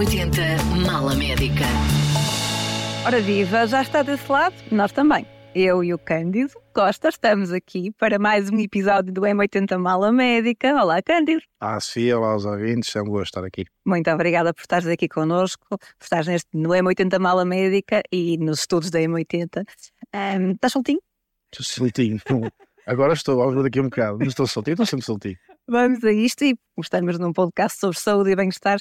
M80 Mala Médica. Ora viva, já está desse lado? Nós também. Eu e o Cândido Costa estamos aqui para mais um episódio do M80 Mala Médica. Olá, Cândido. Ah, Sofia, olá aos ouvintes, é um gosto estar aqui. Muito obrigada por estares aqui connosco, por estares neste, no M80 Mala Médica e nos estudos da M80. Um, estás soltinho? Estou soltinho. Agora estou, vamos ver daqui um bocado, mas estou soltinho, estou sempre soltinho. Vamos a isto e estamos num podcast sobre saúde e bem-estar.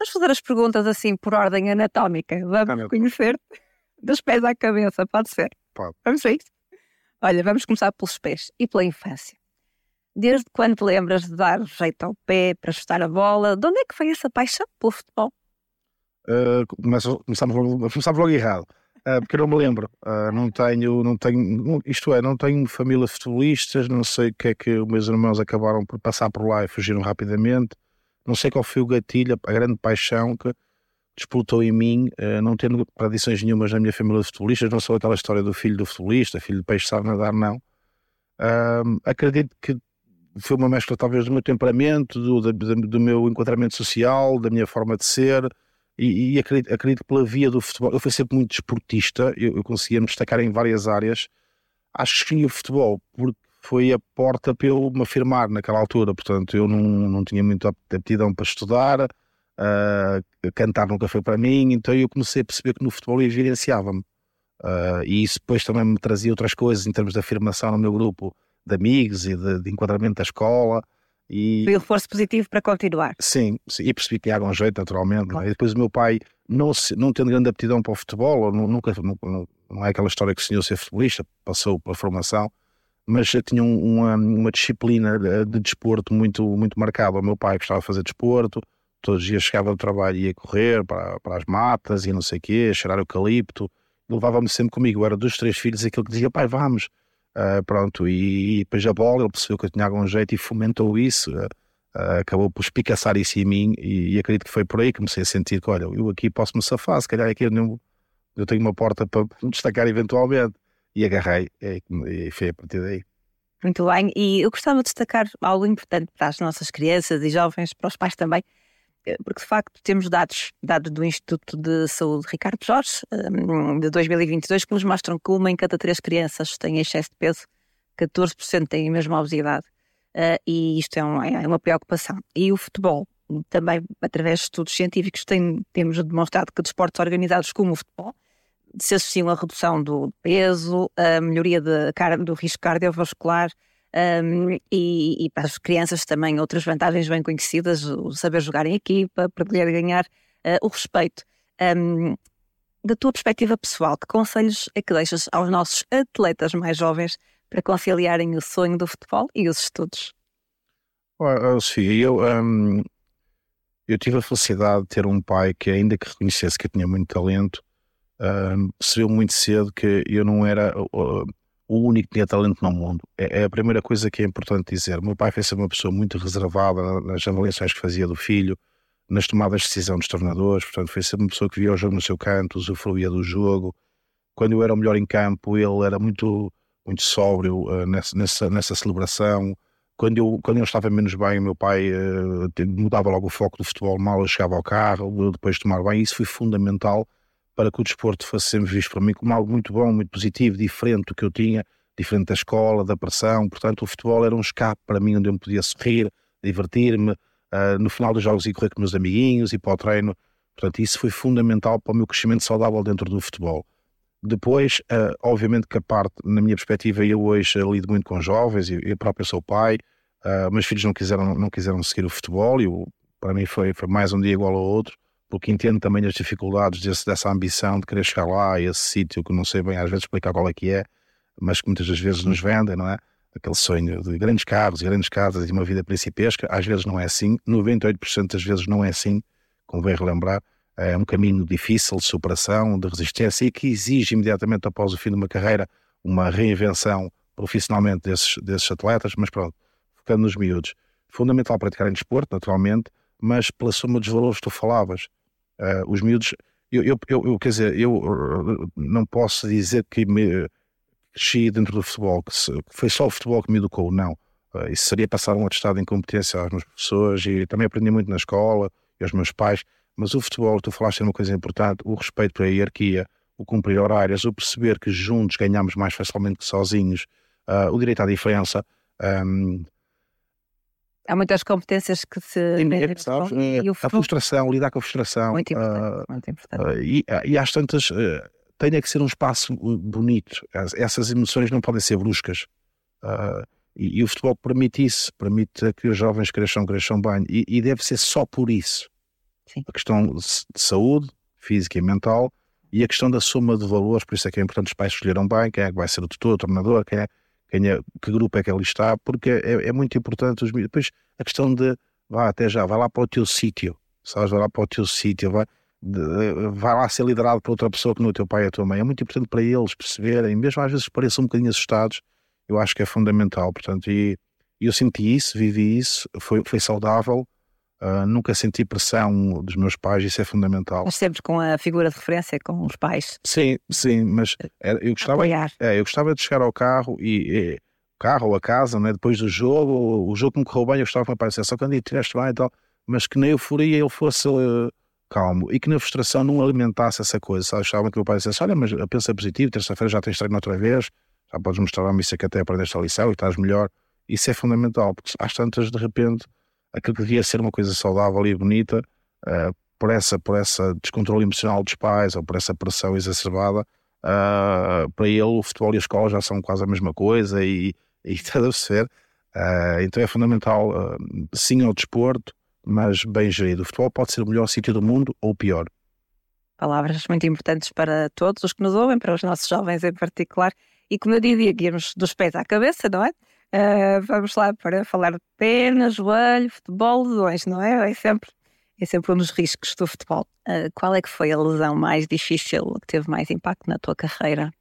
Vamos fazer as perguntas assim por ordem anatómica. Vamos conhecer-te dos pés à cabeça, pode ser? Pode. Vamos a isto? Olha, vamos começar pelos pés e pela infância. Desde quando te lembras de dar jeito ao pé para chutar a bola? De onde é que foi essa paixão pelo futebol? Uh, começamos, logo, começamos logo errado. Uh, porque eu não me lembro, uh, não tenho, não tenho, isto é, não tenho família futebolistas, não sei o que é que os meus irmãos acabaram por passar por lá e fugiram rapidamente, não sei qual foi o gatilho, a grande paixão que disputou em mim, uh, não tendo tradições nenhumas na minha família de futebolistas, não sou aquela história do filho do futebolista, filho de peixe sabe nadar, não. acredito que foi uma mescla talvez do meu temperamento, do, do, do meu enquadramento social, da minha forma de ser, e, e acredito, acredito, pela via do futebol, eu fui sempre muito desportista, eu, eu conseguia me destacar em várias áreas. Acho que escolhi o futebol porque foi a porta para eu me afirmar naquela altura, portanto eu não, não tinha muita aptidão para estudar, uh, cantar nunca foi para mim, então eu comecei a perceber que no futebol evidenciava-me. Uh, e isso depois também me trazia outras coisas em termos de afirmação no meu grupo de amigos e de, de enquadramento da escola. E... Foi um reforço positivo para continuar. Sim, sim e percebi que ia um jeito, naturalmente. Claro. E depois o meu pai, não, não tendo grande aptidão para o futebol, nunca, não, não é aquela história que sonhou ser futebolista, passou pela formação, mas tinha uma, uma disciplina de desporto muito, muito marcada. O meu pai gostava de fazer desporto, todos os dias chegava do trabalho e ia correr para, para as matas e não sei o quê, cheirar eucalipto, levava-me sempre comigo. Eu era dos três filhos aquele que dizia, pai, vamos Uh, pronto, e, e, depois a bola, ele percebeu que eu tinha algum jeito e fomentou isso, uh, acabou por espicaçar isso em mim e, e, acredito que foi por aí que comecei a sentir que, olha, eu aqui posso me safar, se calhar aqui eu, não, eu tenho uma porta para me destacar eventualmente. E agarrei, e, e foi a partir daí. Muito bem, e eu gostava de destacar algo importante para as nossas crianças e jovens, para os pais também, eh, porque de facto temos dados, dados do Instituto de Saúde Ricardo Jorge, hum, de 2022, que nos mostram que uma em cada três crianças tem excesso de peso, 14% têm a mesma obesidade, eh, e isto é, é uma preocupação. E o futebol, também através de estudos científicos, tem, temos demonstrado que desportos organizados como o futebol se associam à redução do peso, a melhoria de, do risco cardiovascular, um, e, e, para as crianças também outras vantagens bem conhecidas, o saber jogar em equipa, poder ganhar uh, o respeito. Um, da tua perspectiva pessoal, que conselhos é que deixas aos nossos atletas mais jovens para conciliarem o sonho do futebol e os estudos? Oh, Sofia, eu, um, eu tive a felicidade de ter um pai que, ainda que reconhecesse que eu tinha muito talento, um, percebeu muito cedo que eu não era uh, o único que tinha talento no mundo. É, é, a primeira coisa que é importante dizer. Meu pai foi sempre uma pessoa muito reservada nas avaliações que fazia do filho, nas tomadas de decisão dos treinadores, portanto foi sempre uma pessoa que via o jogo no seu canto, usufruía do jogo. Quando eu era o melhor em campo, ele era muito, muito sóbrio uh, nessa, nessa, nessa celebração. Quando eu, quando eu estava menos bem, o meu pai uh, mudava logo o foco do futebol mal, eu chegava ao carro, depois de tomar bem. Isso foi fundamental para que o desporto fosse sempre visto para mim como algo muito bom, muito positivo, diferente do que eu tinha, diferente da escola, da pressão. Portanto, o futebol era um escape para mim onde eu me podia sorrir, divertir-me. Uh, no final dos jogos, ir correr com meus amiguinhos, ir para o treino. Portanto, isso foi fundamental para o meu crescimento saudável dentro do futebol. Depois, uh, obviamente que a parte, na minha perspectiva, eu hoje lido muito com jovens, eu, eu próprio sou pai, uh, meus filhos não quiseram, não quiseram seguir o futebol, e para mim foi, foi mais um dia igual ao outro porque entendo também as dificuldades desse, dessa ambição de querer chegar lá a esse sítio que não sei bem às vezes explicar qual é que é, mas que muitas das vezes nos vendem, não é? Aquele sonho de grandes carros, grandes casas e uma vida principesca, às vezes não é assim, 98% das vezes não é assim, convém relembrar, é um caminho difícil de superação, de resistência e que exige imediatamente após o fim de uma carreira uma reinvenção profissionalmente desses, desses atletas, mas pronto, focando nos miúdos. Fundamental praticarem desporto, naturalmente, mas pela soma dos valores que tu falavas, Uh, os miúdos, eu, eu, eu, quer dizer, eu uh, não posso dizer que me cresci dentro do futebol, que, se, que foi só o futebol que me educou, não. Uh, isso seria passar um atestado de incompetência às minhas pessoas e também aprendi muito na escola e aos meus pais, Mas o futebol, tu falaste uma coisa importante, o respeito pela hierarquia, o cumprir horários, o perceber que juntos ganhamos mais facilmente que sozinhos, uh, o direito à diferença. Um, Há muitas competências que se. é, sabes, é, a frustração, lidar com a frustração. Muito importante. Uh, muito importante. Uh, e, e às tantas, uh, tem que ser um espaço bonito. Essas emoções não podem ser bruscas. E, e, o futebol permite isso, permite que os jovens cresçam, cresçam bem. E, e deve ser só por isso. Sim. A questão de saúde física e mental e a questão da soma de valores, por isso é que é importante os pais escolheram bem quem é que vai ser o tutor, o treinador, quem é, quem é, que grupo é que ele está, porque é, é muito importante. Os, depois a questão de, vá até já, vai lá para o teu sítio, sabes, vai lá para o teu sítio, vai, vai lá ser liderado por outra pessoa que não é o teu pai e a tua mãe. É muito importante para eles perceberem, mesmo às vezes pareçam um bocadinho assustados, eu acho que é fundamental, portanto, e eu senti isso, vivi isso, foi, foi saudável, Uh, nunca senti pressão dos meus pais, isso é fundamental. Mas sempre com a figura de referência, com os pais. Sim, sim, mas era, eu, gostava, é, eu gostava de chegar ao carro e, e carro ou a casa, né, depois do jogo, o jogo que me correu bem, eu gostava que me aparecesse, só quando tiveste bem e tal, mas que na euforia ele fosse uh, calmo e que na frustração não alimentasse essa coisa, sabe? Achava que o pai dissesse, olha, mas pensa positivo, terça-feira já tens treino outra vez, já podes mostrar-me isso que até aprendeste a lição e estás melhor. Isso é fundamental, porque às tantas, de repente, aquilo que devia ser uma coisa saudável e bonita, uh, por, essa, por essa descontrole emocional dos pais ou por essa pressão exacerbada, uh, para ele o futebol e a escola já são quase a mesma coisa e, e está a ser. Uh, então é fundamental, sim, ao desporto, mas bem gerido. O futebol pode ser o melhor sítio do mundo ou o pior. Palavras muito importantes para todos os que nos ouvem, para os nossos jovens em particular. E como eu dizia, guiamos dos pés à cabeça, não é? Uh, vamos lá para falar de perna, joelho, futebol, lesões, não é? É sempre, é sempre um dos riscos do futebol. Uh, qual é que foi a lesão mais difícil, que teve mais impacto na tua carreira?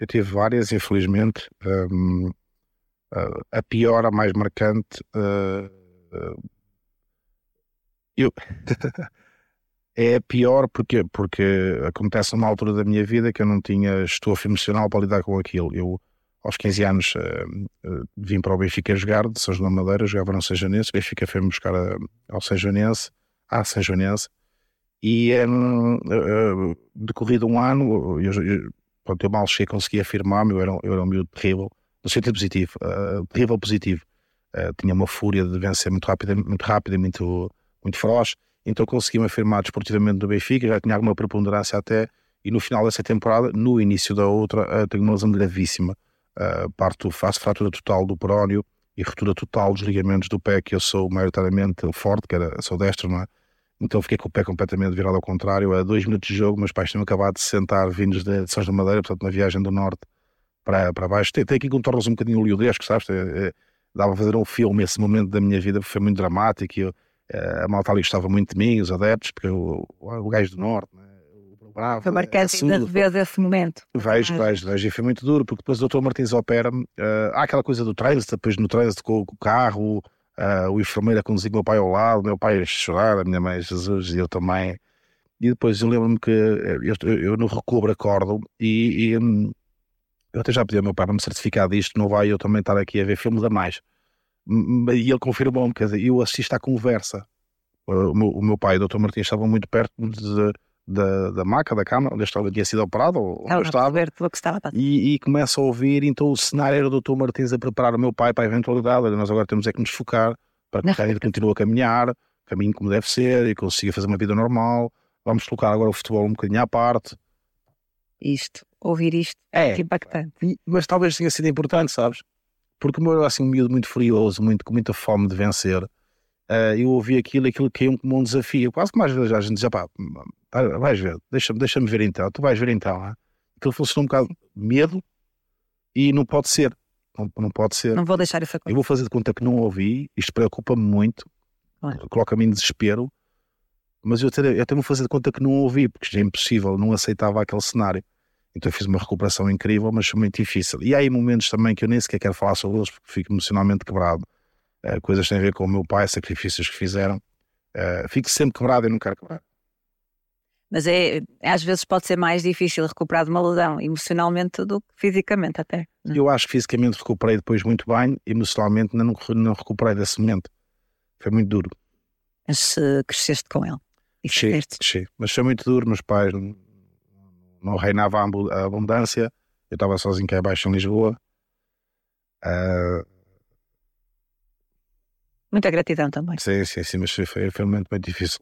Eu tive várias, infelizmente. Um, uh, a pior, a mais marcante. eu. é a pior porque, porque acontece numa altura da minha vida que eu não tinha estofo emocional para lidar com aquilo. Eu aos 15 anos uh, vim para o Benfica jogar, de São João Madeira, jogava no São Joanense, Benfica foi-me buscar a, ao São Joanense, à São Joanense, e um, uh, decorrido um ano, eu, eu, pronto, eu mal cheguei, consegui afirmar-me, eu era, eu era um miúdo terrível, no sentido positivo, terrível positivo, tinha uma fúria de vencer muito rápido, muito rápido e muito, muito feroz, então consegui-me afirmar desportivamente no Benfica, já tinha alguma preponderância até, e no final dessa temporada, no início da outra, tenho uma lesão gravíssima, uh, parto, faço fratura total do perónio e ruptura total dos ligamentos do pé, que eu sou maioritariamente forte, que era, sou destro, não é? Então fiquei com o pé completamente virado ao contrário. A dois minutos de jogo, meus pais tinham acabado de sentar vindos de, São da Madeira, portanto, na viagem do norte para, para baixo. Tem, tem aqui contornos um bocadinho oleodesco, sabes? É, é, dava a fazer um filme esse momento da minha vida, foi muito dramático. Eu, é, a malta ali gostava muito de mim, os adeptos, porque eu, o gajo do norte? Bravo. Foi marcante ainda rever esse momento. Vejo, vejo, vejo. E foi muito duro, porque depois o Dr. Martins opera-me. Uh, há aquela coisa do trânsito, depois no trânsito com, com o carro, uh, o enfermeiro a conduzir meu pai ao lado, meu pai a chorar, a minha mãe, Jesus, e eu também. E depois eu lembro-me que eh, eu, eu, no recobro acordo e, e hum, eu até já pedi ao meu pai para me certificar disto, não vai eu também estar aqui a ver filmes a mais. E ele confirmou-me, quer dizer, eu assisto à conversa. O meu, o meu pai e o Dr. Martins estavam muito perto de, da, da maca, da cama, onde ele tinha sido operado, ou eu estava, que estava e, e começo a ouvir, então o cenário era o Dr. Martins a preparar o meu pai para a eventualidade, nós agora temos é que nos focar para que ele continue a caminhar, caminho como deve ser, e consiga fazer uma vida normal, vamos colocar agora o futebol um bocadinho à parte. Isto, ouvir isto, é impactante. Mas talvez tenha sido importante, sabes? Porque o meu era assim um miúdo muito furioso, muito, com muita fome de vencer, uh, eu ouvi aquilo e aquilo caiu como um desafio. Quase que mais vezes a gente dizia, pá, vais ver, deixa-me deixa ver então, tu vais ver então. Hein? Aquilo funcionou um bocado medo e não pode ser. Não, não pode ser. Não vou deixar isso acontecer. Eu vou fazer de conta que não ouvi, isto preocupa-me muito, coloca-me em desespero, mas eu até, eu até vou fazer de conta que não ouvi, porque já é impossível, não aceitava aquele cenário. Então eu fiz uma recuperação incrível, mas foi muito difícil. E há aí momentos também que eu nem sequer quero falar sobre eles, porque fico emocionalmente quebrado. Uh, coisas têm a ver com o meu pai, sacrifícios que fizeram. Uh, fico sempre quebrado e não quero quebrar. Mas é, às vezes pode ser mais difícil recuperar de uma lesão emocionalmente do que fisicamente até. Não? É? Eu acho que fisicamente recuperei depois muito bem, emocionalmente não, não recuperei desse momento. Foi muito duro. Mas uh, cresceste com ele. E fizeste. sim. Mas foi muito duro, meus pais não, reinava a abu- a abundância. Eu estava sozinho cá abaixo em Lisboa. Ah, Muita gratidão também. sim, sim, sim, mas foi, foi, foi um momento muito difícil.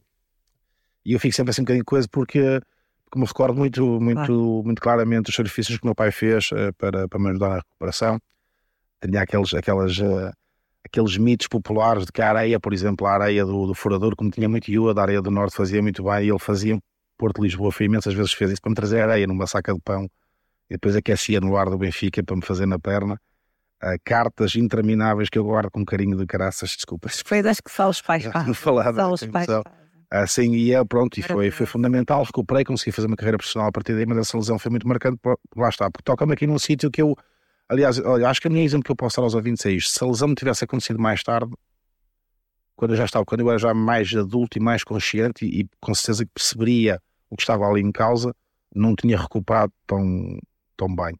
E eu fico sempre assim um bocadinho coisa porque, porque me recordo muito, muito, Claro. muito claramente os sacrifícios que o meu pai fez eh, para, para me ajudar na recuperação. Tinha aqueles, aquelas, eh, aqueles mitos populares de que a areia, por exemplo, a areia do, do furador, como tinha muito iúa, da areia do norte fazia muito bem, e ele fazia Porto de Lisboa, foi imensas vezes fez isso para me trazer areia numa saca de pão e depois aquecia no ar do Benfica para me fazer na perna. Ah, cartas intermináveis que eu guardo com carinho de caraças, desculpas. Coisas que só os pais fazem. Só os pais fazem. Assim, e é, pronto, e foi, foi fundamental. Recuperei, consegui fazer uma carreira profissional a partir daí, mas essa lesão foi muito marcante. por- Lá está, porque toca-me aqui num sítio que eu, aliás, olha, acho que a minha exemplo que eu posso dar aos ouvintes é isto: se a lesão me tivesse acontecido mais tarde, quando eu já estava, quando eu era já mais adulto e mais consciente, e, e com certeza que perceberia o que estava ali em causa, não tinha recuperado tão, tão bem.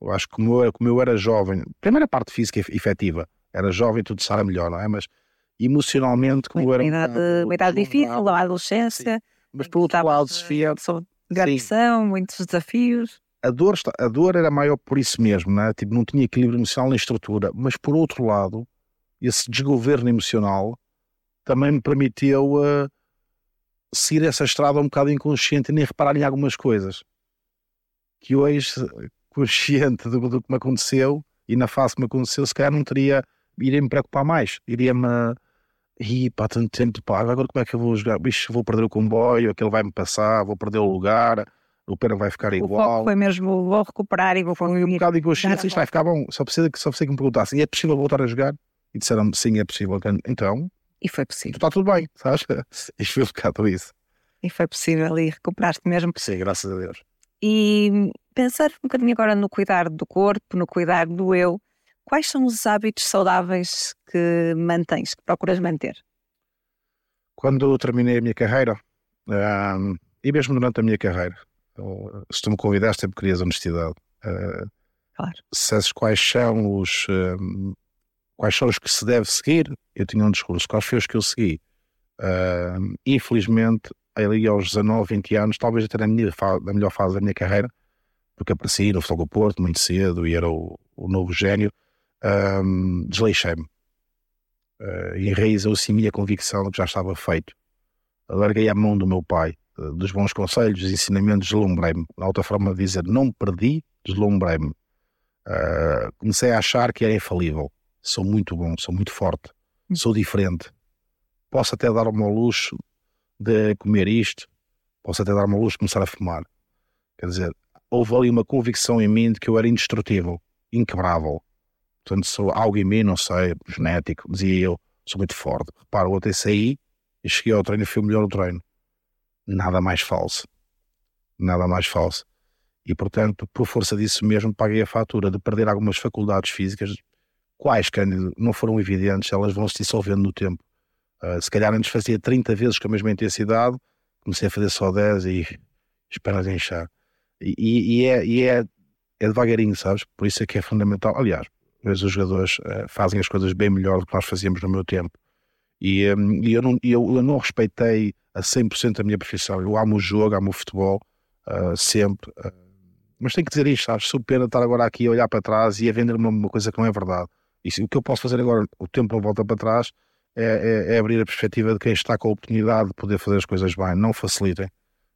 Eu acho que como eu, como eu era jovem, primeira parte física efetiva, era jovem, tudo será melhor, não é? Mas emocionalmente, como Uma era. um idade, uma idade difícil, a adolescência. mas por outro lado, Sofia, pressão, muitos desafios. a dor, a dor era maior por isso mesmo, né? tipo, não tinha equilíbrio emocional nem estrutura, mas por outro lado, esse desgoverno emocional também me permitiu uh, seguir essa estrada um bocado inconsciente e nem reparar em algumas coisas que hoje, consciente do, do que me aconteceu e na fase que me aconteceu, se calhar não teria, iria me preocupar mais, iria-me. Ih, pá, tanto tempo, pá, agora como é que eu vou jogar? Bicho, vou perder o comboio, aquele vai-me passar, vou perder o lugar, o pena vai ficar O igual. foco foi mesmo, vou recuperar e vou Foi um bocado inconsciente, dar a isto vai ficar bom. Só precisa que, só precisa que me perguntassem, é possível voltar a jogar? E disseram sim, é possível. Então, E foi possível. está tudo bem, sabes? Isto foi um bocado isso. E foi possível e recuperaste mesmo. Sim, graças a Deus. E pensar um bocadinho agora no cuidar do corpo, no cuidar do eu. Quais são os hábitos saudáveis que mantens, que procuras manter? Quando terminei a minha carreira, ahm, e mesmo durante a minha carreira, se tu me convidaste, sempre querias honestidade. Ah, Claro. se sabes quais são os ahm, quais são os que se deve seguir, eu tinha um discurso. Quais foi os que eu segui? Ahm, infelizmente, ali aos 19, 20 anos, talvez até na, minha na melhor fase da minha carreira, porque apareci no Futebol do Porto muito cedo e era o, o novo gênio, ahm, desleixei-me. Uh, e enraizou-se em minha convicção de que já estava feito. Larguei a mão do meu pai, eh, dos bons conselhos, dos ensinamentos, deslumbrei-me. Na outra forma de dizer, não perdi, deslumbrei-me. Uh, comecei a achar que era infalível. Sou muito bom, sou muito forte, sou diferente. Posso até dar o meu luxo de comer isto, posso até dar o meu luxo de começar a fumar. Quer dizer, houve ali uma convicção em mim de que eu era indestrutível, inquebrável. Portanto, sou algo em mim, não sei, genético, dizia eu, sou muito forte. Repara, ontem saí e cheguei ao treino e fui o melhor do treino. Nada mais falso. Nada mais falso. E, portanto, por força disso mesmo, paguei a fatura de perder algumas faculdades físicas, quais, Cândido, não foram evidentes, elas vão se dissolvendo no tempo. Uh, se calhar antes fazia 30 vezes com a mesma intensidade, comecei a fazer só 10 e esperas inchar. E, e, e é, e é, é devagarinho, sabes? Por isso é que é fundamental. Aliás, vezes os jogadores uh, fazem as coisas bem melhor do que nós fazíamos no meu tempo. E, um, e eu, não, eu, eu não respeitei a 100% a minha profissão. Eu amo o jogo, amo o futebol, uh, sempre. Uh, mas tenho que dizer isto, sabes? Sou pena estar agora aqui a olhar para trás e a vender uma, uma coisa que não é verdade. E o que eu posso fazer agora, o tempo não volta para trás, é, é, é, abrir a perspectiva de quem está com a oportunidade de poder fazer as coisas bem. Não facilitem.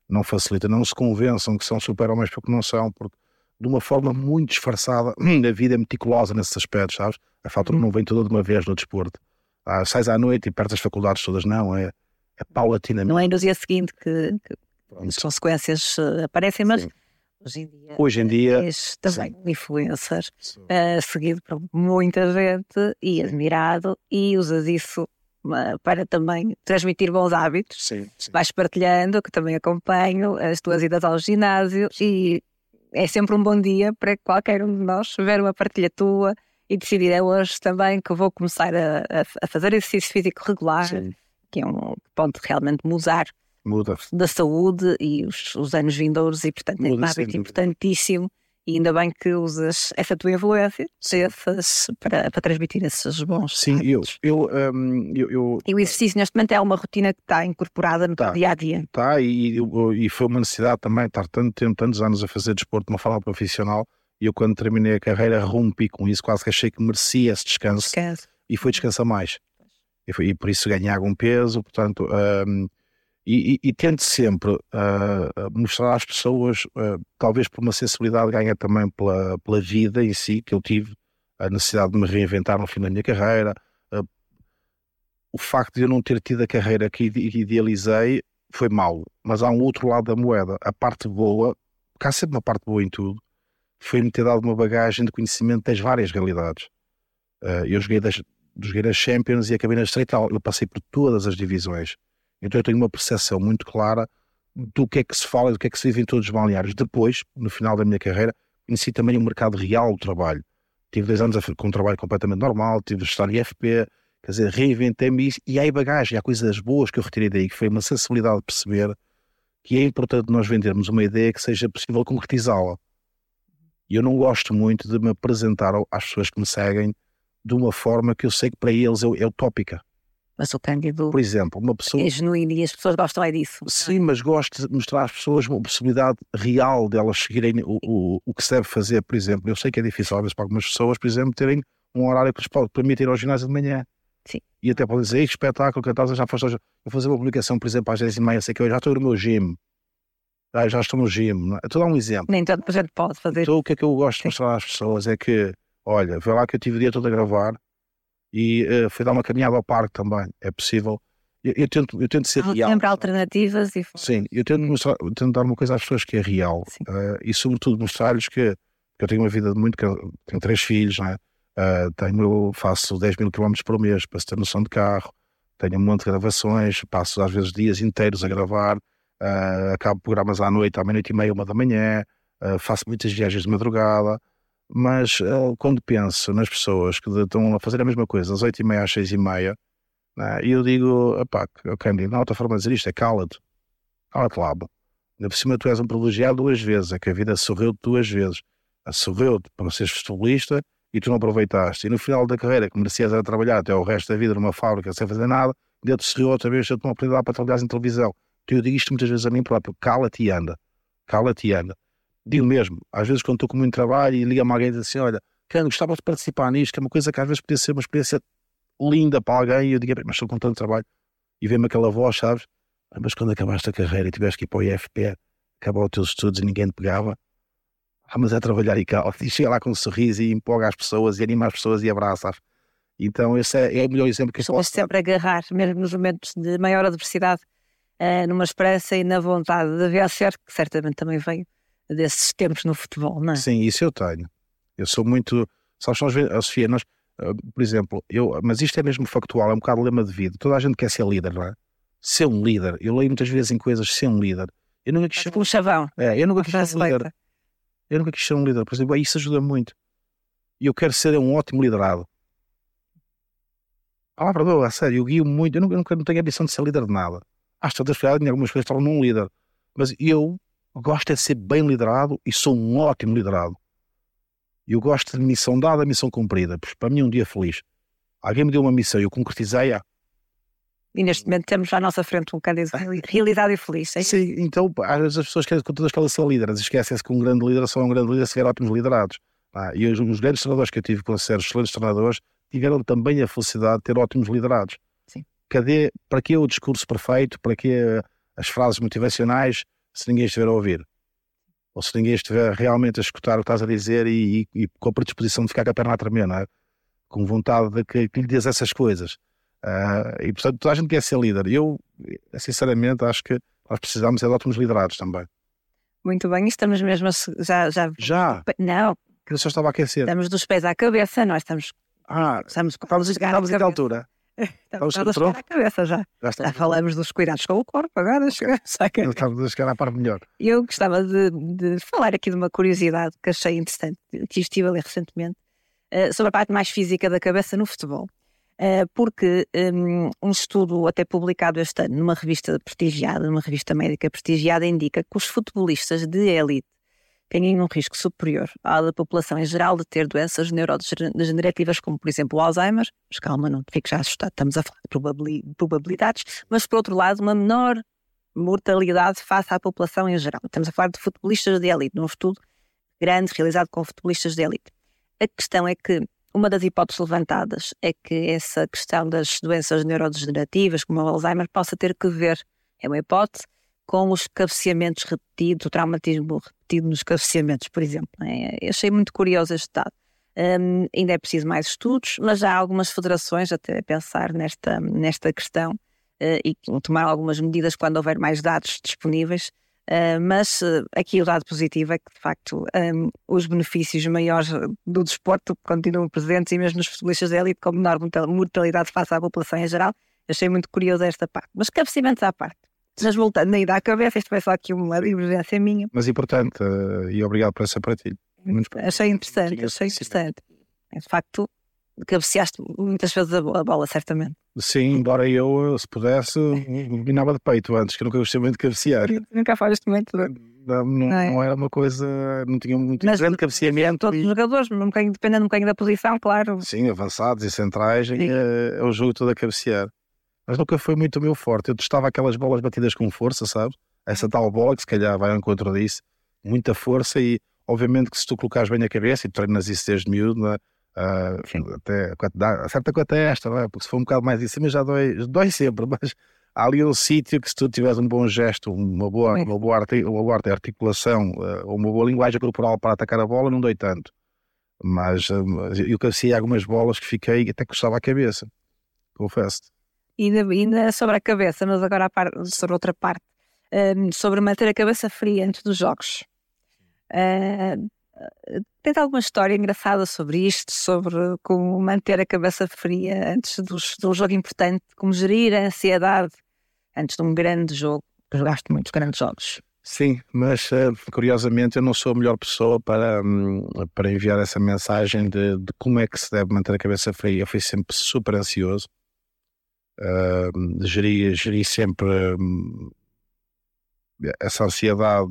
Não facilitem. Não se convençam que são super-homens porque não são, porque de uma forma muito disfarçada, a vida é meticulosa nesses aspectos, sabes? A fatura não vem toda de uma vez no desporto. Ah, sais à noite e perdes as faculdades todas, não. É, é paulatinamente. Não é no dia seguinte que, que as consequências uh, aparecem, mas Sim. hoje em dia, Hoje em dia, és também um influencer uh, seguido por muita gente e admirado e usas isso uh, para também transmitir bons hábitos. sim, sim. Vais partilhando, que também acompanho as tuas idas ao ginásio e é sempre um bom dia para qualquer um de nós ver uma partilha tua e decidir é hoje também que vou começar a, a- fazer exercício físico regular, Sim. que é um ponto realmente mudar Muda. da saúde e os, os anos vindouros e portanto é um hábito importantíssimo E ainda bem que usas essa tua influência essas, para, para transmitir esses bons. Sim, eu, eu, um, eu, eu, E o exercício neste momento é uma rotina que está incorporada no Tá. teu dia a dia. Tá, e, e, foi uma necessidade também estar tanto tempo, tantos anos a fazer desporto de uma forma profissional. E eu, quando terminei a carreira, rompi com isso, quase que achei que merecia esse descanso Descanso. e foi descansar mais. E, foi- e por isso ganhei algum peso, portanto, hum, e, e, e tento sempre ah, mostrar às pessoas, ah, talvez por uma sensibilidade ganha também pela, pela vida em si, que eu tive, a necessidade de me reinventar no fim da minha carreira. ah, o facto de eu não ter tido a carreira que ide- que idealizei foi mau, mas há um outro lado da moeda. A parte boa, porque há sempre uma parte boa em tudo, foi-me ter dado uma bagagem de conhecimento das várias realidades. Eu joguei das, joguei nas Champions e acabei na Estreital. Eu passei por todas as divisões. Então eu tenho uma percepção muito clara do que é que se fala e do que é que se vive em todos os balneários. Depois, no final da minha carreira, conheci também o mercado real do trabalho. Tive dois anos com um trabalho completamente normal, tive de estar em IFP, quer dizer, reinventei-me. E há bagagem, há coisas boas que eu retirei daí, que foi uma sensibilidade de perceber que é importante nós vendermos uma ideia que seja possível concretizá-la. E eu não gosto muito de me apresentar às pessoas que me seguem de uma forma que eu sei que para eles é, é utópica. Mas o Cândido Por exemplo, uma pessoa. é genuíno e as pessoas gostam é disso. Sim, mas gosto de mostrar às pessoas uma possibilidade real delas seguirem o, o, o que se deve fazer. Por exemplo, eu sei que é difícil, às vezes, para algumas pessoas, por exemplo, terem um horário que lhes pode permitir ir ao ginásio de manhã. Sim. E até podem dizer, "Ei, que espetáculo, que já foste hoje. Eu vou fazer uma publicação, por exemplo, às 10 e meia, sei que eu já estou no meu gym. Ah, já estou no gym. é? Estou a dar um exemplo. Nem toda a gente pode fazer. Então, o que é que eu gosto de mostrar às pessoas é que, olha, vê lá que eu tive o dia todo a gravar e eh, fui dar uma caminhada ao parque também. É possível. Eu, eu tento, eu tento ser real. sempre alternativas e Sim, eu tento, mostrar, eu tento dar uma coisa às pessoas que é real eh, e, sobretudo, mostrar-lhes que, que eu tenho uma vida de muito. Tenho três filhos, não é? Eh, tenho, faço 10 mil quilómetros por mês para se ter noção de carro, tenho um monte de gravações, passo às vezes dias inteiros a gravar, eh, acabo programas à noite, à meia-noite e meia, uma da manhã, eh, faço muitas viagens de madrugada. Mas eh, quando penso nas pessoas que estão a fazer a mesma coisa, às 8 e meia às 6 e meia, né, e eu digo, pá, Cândido, não há outra forma de dizer isto, é cala-te. Cala-te lá. Ainda por cima tu és um privilegiado duas vezes, é que a vida sorriu-te duas vezes. A sorriu-te para seres futebolista e tu não aproveitaste. E no final da carreira, que merecias era trabalhar até o resto da vida numa fábrica sem fazer nada, ainda te sorriu outra vez, eu te uma oportunidade para trabalhar em televisão. Eu digo isto muitas vezes a mim próprio, cala-te e anda. Cala-te e anda. Digo mesmo, às vezes quando estou com muito trabalho e liga-me alguém e diz assim, olha, Cândido, gostava de participar nisto, que é uma coisa que às vezes podia ser uma experiência linda para alguém, e eu digo, mas estou com tanto trabalho. E vem-me aquela voz, sabes? "Ah, Mas quando acabaste a carreira e tiveste que ir para o IFP, acabar os teus estudos e ninguém te pegava, ah, mas é trabalhar e cala. E chega lá com um sorriso e empolga as pessoas e anima as pessoas e abraça -as. Então esse é, é o melhor exemplo que eu posso sempre agarrar, mesmo nos momentos de maior adversidade, eh, numa esperança e na vontade de vencer, que certamente também veio desses tempos no futebol, não é? Sim, isso eu tenho. Eu sou muito. Sabes, nós, a Sofia, nós, ah, por exemplo, eu, mas isto é mesmo factual, é um bocado lema de vida. Toda a gente quer ser líder, não é? Ser um líder. Eu leio muitas vezes em coisas ser um líder. Eu nunca quis ser, um chavão. é, eu nunca quis ser um líder. Eu nunca quis ser um líder, por exemplo, isso ajuda muito. E eu quero ser um ótimo liderado. Palavra boa, a sério, eu guio muito, eu nunca, nunca não tenho a ambição de ser líder de nada. Às tantas em algumas coisas, torno-me um líder. Mas eu gosto é de ser bem liderado e sou um ótimo liderado. Eu gosto de missão dada, missão cumprida. Pois para mim é um dia feliz. Alguém me deu uma missão e eu concretizei-a. E neste momento temos à nossa frente um candidato de realidade e feliz. é? Sim, então às vezes as pessoas querem que todas que elas são líderes esquecem-se que um grande líder só é um grande líder se tiver ótimos liderados. Ah, e os, os grandes treinadores que eu tive, com ser excelentes treinadores, tiveram também a felicidade de ter ótimos liderados. Sim. Cadê, para que o discurso perfeito? Para que eh, as frases motivacionais se ninguém estiver a ouvir? Ou se ninguém estiver realmente a escutar o que estás a dizer e, e, e com a predisposição de ficar com a perna a tremer, é? Com vontade de que, que lhe diz essas coisas. Ah, e portanto toda a gente quer ser líder. Eu, sinceramente, acho que nós precisamos é de ótimos liderados também. Muito bem, estamos mesmo a já, já. Já, Não, que eu só estava a aquecer. estamos dos pés à cabeça, nós estamos, Ah, estamos, estamos, a estamos que cabeça. altura? Estamos estamos a chegar à cabeça já. Já Já falamos dos cuidados com o corpo, agora chega- saca. estamos a chegar à parte melhor. Eu gostava de, de falar aqui de uma curiosidade que achei interessante, que estive a ler recentemente, eh, sobre a parte mais física da cabeça no futebol. Eh, porque hum, um, estudo até publicado este ano numa revista prestigiada, numa revista médica prestigiada, indica que os futebolistas de elite têm um risco superior à da população em geral de ter doenças neurodegenerativas, como por exemplo o Alzheimer. Mas calma, não fique já assustado, estamos a falar de probabilidades, mas por outro lado, uma menor mortalidade face à população em geral. Estamos a falar de futebolistas de elite, num estudo grande realizado com futebolistas de elite. A questão é que uma das hipóteses levantadas é que essa questão das doenças neurodegenerativas, como o Alzheimer, possa ter que ver, é uma hipótese, com os cabeceamentos repetidos, o traumatismo repetido nos cabeceamentos, por exemplo. É? Eu achei muito curioso este dado. Um, ainda é preciso mais estudos, mas há algumas federações até a pensar nesta, nesta questão uh, e tomar algumas medidas quando houver mais dados disponíveis. Uh, mas uh, aqui o dado positivo é que, de facto, um, os benefícios maiores do desporto continuam presentes e mesmo nos futebolistas de élite, com menor mortalidade face à população em geral. Achei muito curioso esta parte. Mas cabeceamentos à parte. Mas voltando ainda à cabeça, isto foi só aqui uma divergência minha. Mas importante, uh, e obrigado por essa partilha. Muito achei interessante, achei interessante. De facto, cabeceaste muitas vezes a bola, certamente. Sim, embora eu, se pudesse, vinava de peito antes, que eu nunca gostei muito de cabecear. Nunca falaste muito. Não, não, não, é? não, era uma coisa, não tinha muito Mas, grande cabeceamento. Todos os jogadores, um bocadinho, dependendo um bocadinho da posição, claro. Sim, avançados e centrais, é, é o jogo todo a cabecear mas nunca foi muito o meu forte. Eu testava aquelas bolas batidas com força, sabe? Essa tal bola que se calhar vai ao encontro disso, muita força e obviamente que se tu colocares bem a cabeça e treinas isso desde miúdo, uh, até, dá, acerta com a testa, né? porque se for um bocado mais em cima já dói, dói sempre, mas há ali um sítio que se tu tiveres um bom gesto, uma boa, uma boa, arte, uma boa articulação, uh, uma boa linguagem corporal para atacar a bola, não dói tanto. Mas uh, eu cabecei algumas bolas que fiquei até custava a cabeça, confesso ainda, ainda sobre a cabeça, mas agora sobre outra parte, um, sobre manter a cabeça fria antes dos jogos. Uh, alguma história engraçada sobre isto, sobre como manter a cabeça fria antes dos, de um jogo importante, como gerir a ansiedade antes de um grande jogo? Jogaste muitos grandes jogos. Sim, mas curiosamente eu não sou a melhor pessoa para, hum, para enviar essa mensagem de, de como é que se deve manter a cabeça fria. Eu fui sempre super ansioso uh, geri, geri sempre uh, essa ansiedade.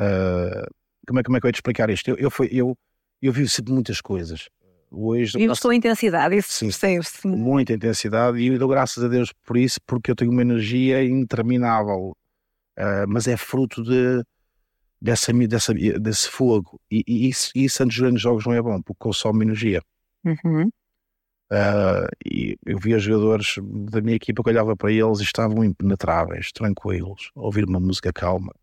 Uh, como, é, como é que eu ia te explicar isto? Eu, eu, fui, eu, eu vivo sempre muitas coisas. Hoje, Vives com intensidade, isso percebe-se. Muita intensidade e eu dou graças a Deus por isso, porque eu tenho uma energia interminável, uh, mas é fruto de, dessa, dessa, desse fogo. E, e isso, isso antes dos grandes jogos não é bom, porque consome energia. Uhum. Uh, e eu via jogadores da minha equipa que olhava para eles e estavam impenetráveis, tranquilos, a ouvir uma música calma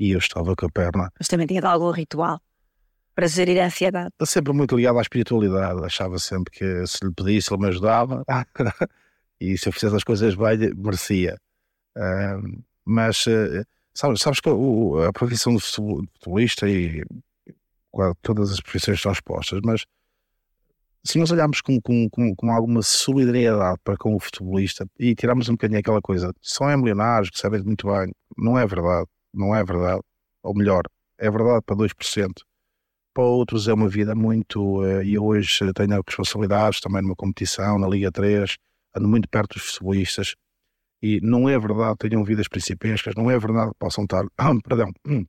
e eu estava com a perna. Mas também tinha algum ritual para gerir a ansiedade? Estou sempre muito ligado à espiritualidade, achava sempre que se lhe pedisse ele me ajudava e se eu fizesse as coisas bem, merecia. Uh, mas uh, sabes, sabes que a profissão do futebolista e todas as profissões estão expostas, mas se nós olharmos com, com, com, com, alguma solidariedade para com o futebolista e tirarmos um bocadinho aquela coisa, são é milionários, sabem muito bem, não é verdade, não é verdade, ou melhor, é verdade para 2%. Para outros é uma vida muito, uh, e hoje tenho responsabilidades também numa competição, na Liga 3, ando muito perto dos futebolistas, e não é verdade que tenham vidas principescas, não é verdade que possam estar, perdão,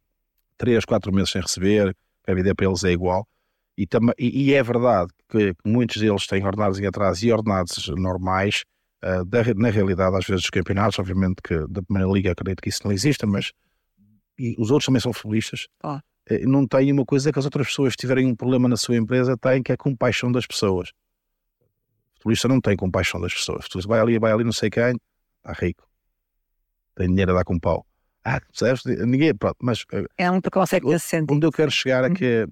3, 4 meses sem receber, que a vida para eles é igual, e, e, e é verdade que muitos deles têm ordenados em atraso e ordenados normais. Uh, da, na realidade, às vezes, os campeonatos, obviamente que da Primeira Liga acredito que isso não exista, mas os outros também são futebolistas. Oh. Não têm uma coisa que as outras pessoas tiverem um problema na sua empresa, têm que é compaixão das pessoas. O futebolista não tem compaixão das pessoas. O vai ali, vai ali, não sei quem, está rico. Tem dinheiro a dar com pau. Ah, percebes? Ninguém, pronto, mas... Eh, é um preconceito nesse sentido. Onde eu quero chegar é que uhum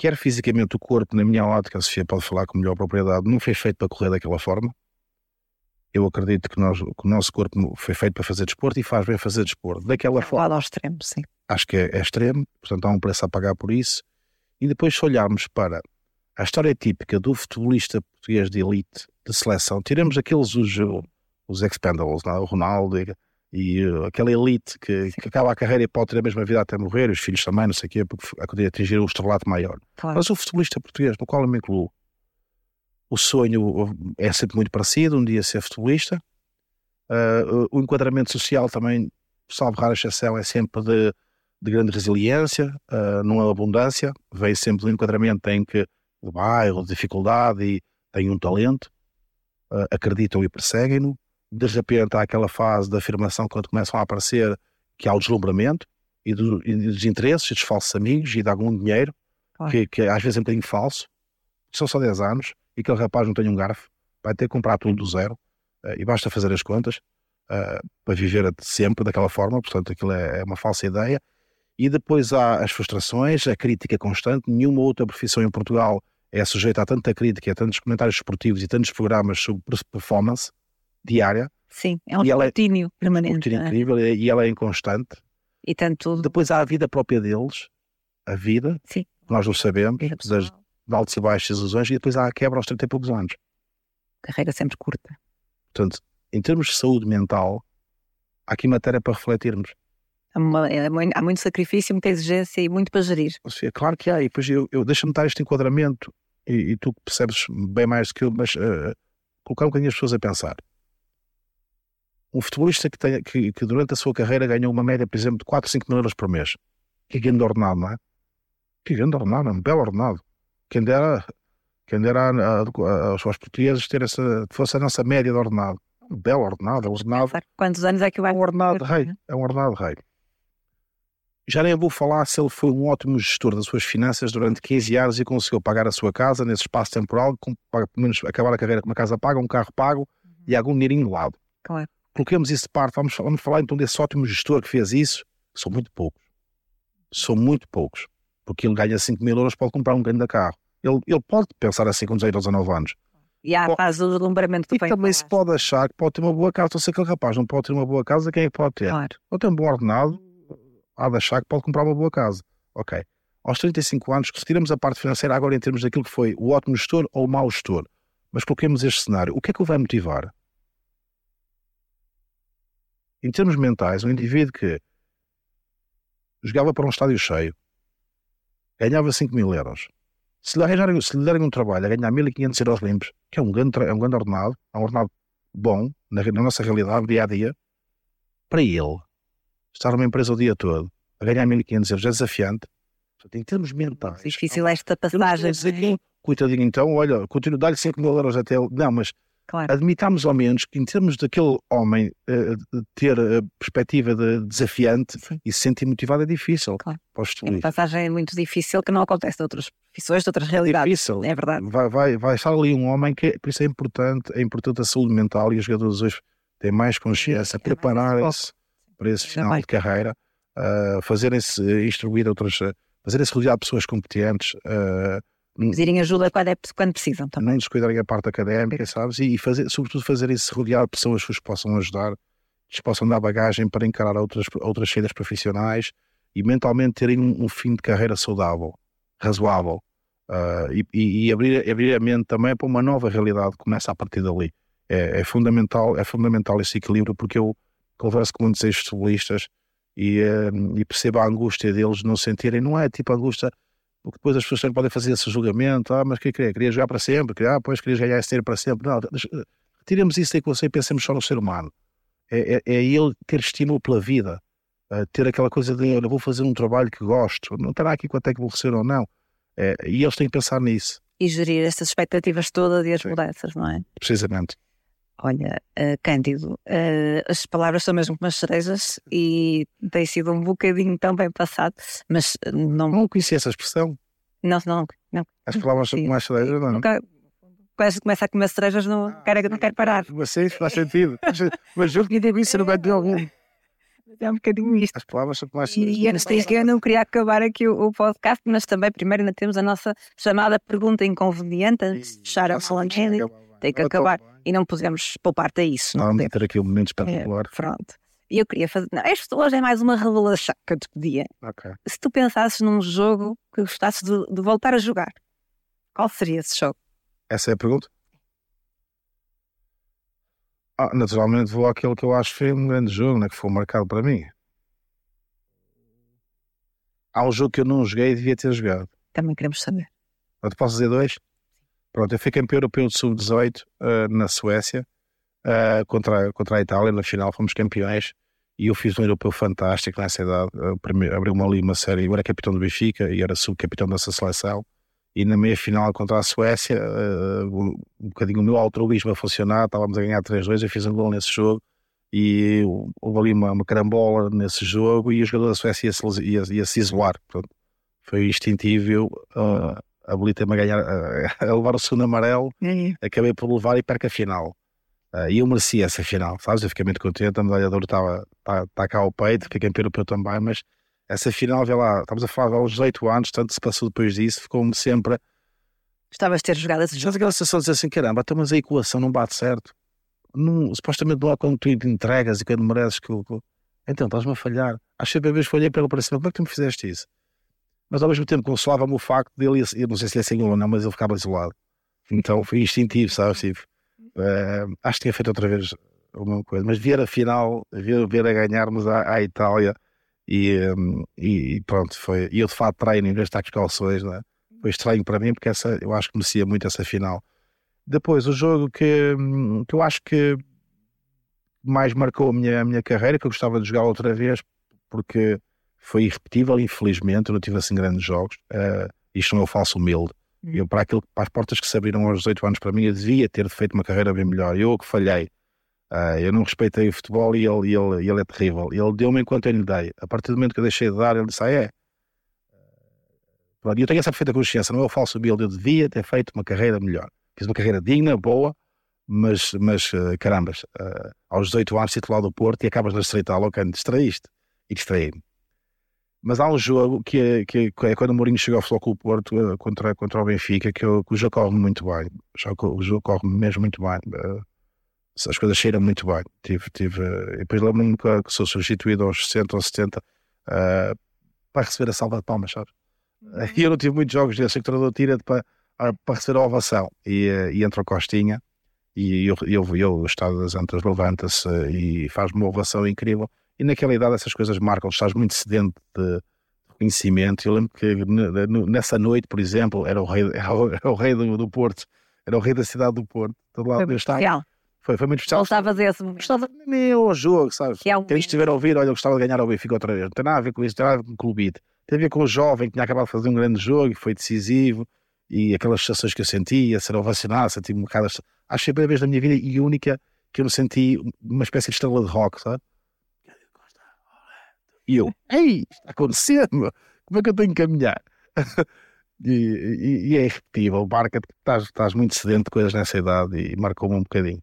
quer fisicamente o corpo, na minha ótica, a Sofia pode falar com melhor propriedade, não foi feito para correr daquela forma. Eu acredito que, nós, que o nosso corpo foi feito para fazer desporto e faz bem fazer desporto. Daquela forma. ao extremo, sim. Acho que é, é extremo, portanto há um preço a pagar por isso. E depois, se olharmos para a história típica do futebolista português de elite, de seleção, tiramos aqueles, os, os expendables, não? É? o Ronaldo, e uh, aquela elite que, que, acaba a carreira e pode ter a mesma vida até morrer, os filhos também, não sei o quê, porque atingir o estrelato maior. Claro. Mas o futebolista português, no qual eu me incluo, o sonho é sempre muito parecido, um dia ser futebolista. Uh, o enquadramento social também, salvo rara exceção, é sempre de de grande resiliência, uh, não é abundância, vem sempre do enquadramento em que o bairro, dificuldade e tem um talento, uh, acreditam e perseguem-no. De repente há aquela fase de afirmação quando começam a aparecer que há o deslumbramento e, do, e dos interesses e dos falsos amigos e de algum dinheiro, claro. que, que, às vezes é um bocadinho falso, são só 10 anos e aquele rapaz não tem um garfo, vai ter que comprar tudo do zero uh, e basta fazer as contas uh, para viver sempre daquela forma, portanto aquilo é, é uma falsa ideia. E depois há as frustrações, a crítica constante. Nenhuma outra profissão em Portugal é sujeita a tanta crítica, a tantos comentários esportivos e tantos programas sobre performance diária. Sim, é um escrutínio é, permanente. Um é? incrível e ela é inconstante. E tanto... Depois há a vida própria deles, a vida, Sim. nós não sabemos, das, de altos e baixos ilusões, e depois há a quebra aos 30 e poucos anos. Carreira sempre curta. Portanto, em termos de saúde mental, há aqui matéria para refletirmos. Há, uma, é, há muito sacrifício, muita exigência e muito para gerir. É claro que há, e depois eu, eu deixa-me dar este enquadramento, e, e, tu percebes bem mais do que eu, mas uh, colocar um bocadinho as pessoas a pensar. Um futebolista que, tenha, que, que, durante a sua carreira ganhou uma média, por exemplo, de 4, 5 mil euros por mês. Que grande ordenado, não é? Que grande ordenado, é um belo ordenado. Quem dera, quem dera aos portugueses ter essa, fosse a nossa média de ordenado. Um belo ordenado, um ordenado. Quantos anos é que vai? É um ordenado rei, é um ordenado rei. Já nem vou falar se ele foi um ótimo gestor das suas finanças durante 15 anos e conseguiu pagar a sua casa nesse espaço temporal, com, pelo menos acabar a carreira com uma casa paga, um carro pago uhum. e algum dinheirinho de lado. Claro. Coloquemos isso de parte, vamos, vamos falar então desse ótimo gestor que fez isso. São muito poucos. São muito poucos. Porque ele ganha 5 mil euros, pode comprar um grande carro. Ele, ele pode pensar assim com 18 ou 19 anos. E há faz o deslumbramento que E também se pode achar que pode ter uma boa casa. Então, se aquele rapaz não pode ter uma boa casa, quem é que pode ter? Claro. Ou tem um bom ordenado, há de achar que pode comprar uma boa casa. Ok. Aos 35 anos, retiramos a parte financeira agora em termos daquilo que foi o ótimo gestor ou o mau gestor. Mas coloquemos este cenário. O que é que o vai motivar? Em termos mentais, um indivíduo que jogava para um estádio cheio, ganhava 5 mil euros. Se lhe, arranjarem, se lhe derem um trabalho a ganhar 1.500 euros limpos, que é um grande, é um grande ordenado, é um ordenado bom na, na nossa realidade, dia a dia, para ele, estar numa empresa o dia todo, a ganhar 1.500 euros é desafiante. Portanto, em termos mentais. Difícil esta passagem. Dizer, coitadinho, então, olha, continuo a dar-lhe 5 mil euros até ele. Não, mas claro. admitamos ao menos que, em termos daquele homem uh, ter a perspectiva de desafiante Sim. e se sentir motivado, é difícil. Claro. É uma passagem muito difícil que não acontece em outras profissões, de outras realidades. Difícil. É verdade. Vai, vai, vai estar ali um homem que, por isso é importante, é importante a saúde mental e os jogadores hoje têm mais consciência, é prepararem-se para esse final de carreira, uh, fazerem-se instruir outras, fazerem-se rodear de pessoas competentes. Uh, Pedirem ajuda quando, é, quando precisam também. Não descuidarem a parte académica, sabes? E, fazer, sobretudo fazerem-se rodear de pessoas que os possam ajudar, que lhes possam dar bagagem para encarar outras, outras saídas profissionais e mentalmente terem um, um fim de carreira saudável, razoável. Uh, e, e abrir, abrir a mente também para uma nova realidade que começa a partir dali. É, é, fundamental, é fundamental esse equilíbrio porque eu converso com muitos ex-futebolistas e, uh, e percebo a angústia deles não sentirem, não é tipo angústia, porque depois as pessoas podem fazer esse julgamento, ah, mas o que queria? Queria jogar para sempre, queria, ah, pois queria ganhar esse dinheiro para sempre. Não, retiremos isso da equação e pensemos só no ser humano. É, é, é ele ter estímulo pela vida, uh, ter aquela coisa de, eu vou fazer um trabalho que gosto, não terá aqui quanto é que vou receber ou não. É, e eles têm que pensar nisso. E gerir essas expectativas todas e as Sim. mudanças, não é? Precisamente. Olha, uh, Cândido, uh, as palavras são mesmo como as cerejas e tem sido um bocadinho tão bem passado, mas uh, não. Não conhecia essa expressão? Não, não. não. As palavras são como as cerejas, não? Nunca, quase começa a comer cerejas, não, ah, quero, não quero parar. Vocês faz sentido. mas eu que digo isso, não vai ter algum. É um bocadinho isto. As palavras são as cerejas. E antes disso, eu não queria acabar aqui o, o, podcast, mas também primeiro ainda temos a nossa chamada pergunta inconveniente antes de fechar a Solange Tem que acabar e não podemos poupar-te a isso. Não, não ter aqui um momento espetacular. É, pronto. E eu queria fazer. Não, este hoje é mais uma revelação que eu te pedia. Okay. Se tu pensasses num jogo que gostasses de, de, voltar a jogar, qual seria esse jogo? Essa é a pergunta? Ah, naturalmente vou àquele que eu acho que foi um grande jogo, né, que foi marcado para mim. Há um jogo que eu não joguei e devia ter jogado. Também queremos saber. Eu te posso dizer dois? Pronto, eu fui campeão europeu de sub-18 uh, na Suécia uh, contra, contra a Itália, na final fomos campeões E eu fiz um europeu fantástico nessa idade. Abriu-me ali uma série. Eu era capitão do Benfica e era subcapitão dessa seleção. E na meia final contra a Suécia, uh, um bocadinho o meu altruísmo a funcionar. Estávamos a ganhar 3-2. Eu fiz um gol nesse jogo e houve ali uma, uma carambola nesse jogo. E o jogador da Suécia ia se, ia, ia se isolar. Foi instintivo. Uh, habilitei-me a ganhar, a levar o segundo amarelo. É. Acabei por levar e perco a final. Uh, e eu merecia essa final, sabes? Eu fiquei muito contente, a medalha de ouro estava tá, tá cá ao peito, fiquei campeão europeu também, mas essa final, vê lá, estamos a falar aos 18 anos, tanto se passou depois disso, ficou-me sempre. Estavas a ter jogado esse Já jogo. aquela sensação de dizer assim: caramba, então, mas a equação não bate certo. Não, supostamente não há quando tu entregas e quando mereces que. que- Então, estás-me a falhar. Acho que a vez que olhei para ele para cima, como é que tu me fizeste isso? Mas ao mesmo tempo consolava-me o facto dele, eu não sei se ele é gol ou não, mas ele ficava isolado. Então foi instintivo? Tipo, eh, acho que tinha feito outra vez a mesma coisa, mas ver a final, ver, ver a ganharmos à, Itália e, e, e pronto, foi. E eu de fato treino em vez de estar com os calções, né? foi estranho para mim porque essa, eu acho que merecia muito essa final. Depois, o jogo que, hum, que eu acho que mais marcou a minha, a minha carreira, que eu gostava de jogar outra vez, porque foi irrepetível, infelizmente, eu não tive assim grandes jogos. eh, isto não é o falso humilde. Hum. Eu, para, aquilo, para as portas que se abriram aos 18 anos para mim, eu devia ter feito uma carreira bem melhor. Eu que falhei. Ah, eu não respeitei o futebol e ele, ele, ele é terrível. Ele deu-me enquanto eu lhe dei. A partir do momento que eu deixei de dar, ele disse: Ah, é. Pronto, e eu tenho essa perfeita consciência, não é o falso humilde. Eu devia ter feito uma carreira melhor. Fiz uma carreira digna, boa, mas, mas ah, carambas, ah, aos 18 anos, titular do Porto e acabas de estreitar, ok, distraíste e distraí-me. Mas há um jogo que é, que é quando o Mourinho chegou ao Futebol Clube Porto eh, contra, contra o Benfica, que, eu, que o jogo corre muito bem. O jogo, o jogo corre mesmo muito bem. eh, as coisas cheiram muito bem. Tive, tive, eh, e depois lembro-me que, sou substituído aos 60 ou 70 eh, para receber a salva de palmas, sabes? E eu não tive muitos jogos desses, que o treinador tira para, para receber a ovação. E, e entra o Costinha e eu, eu, eu, o Estado das Antas levanta-se e faz-me uma ovação incrível. E naquela idade essas coisas marcam, estás muito sedente de reconhecimento. Eu lembro que ne- ne- nessa noite, por exemplo, era o rei, era o, era o rei do, do Porto, era o rei da cidade do Porto. Todo lado Foi estava. real. Foi, foi muito especial. Voltavas a esse momento. Gostava nem ao jogo, sabes? Que é um Quem estiver a ouvir, olha, eu gostava de ganhar ao Benfica outra vez. Não tem nada a ver com isso, não tem nada a ver com o clubite. Tem a ver com o jovem que tinha acabado de fazer um grande jogo e foi decisivo. E aquelas sensações que eu sentia, ser ovacionado, senti um bocado. Acho que foi a primeira vez na minha vida e única que eu me senti uma espécie de estrela de rock, sabe? E eu, ei, isto está acontecendo, como é que eu tenho que caminhar? e, e, e é irrepetível, marca-te que estás, estás muito sedente de coisas nessa idade e marcou-me um bocadinho.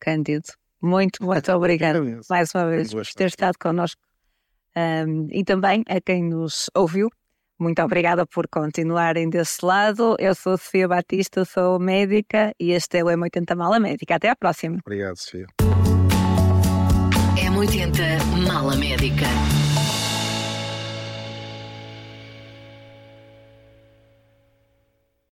Cândido, muito, muito obrigada mais uma vez por ter estado connosco. Ahm, e também a quem nos ouviu, muito obrigada por continuarem desse lado. Eu sou Sofia Batista, sou médica e este é o M80 Mala Médica. Até à próxima. Obrigado, Sofia. M80 Mala Médica.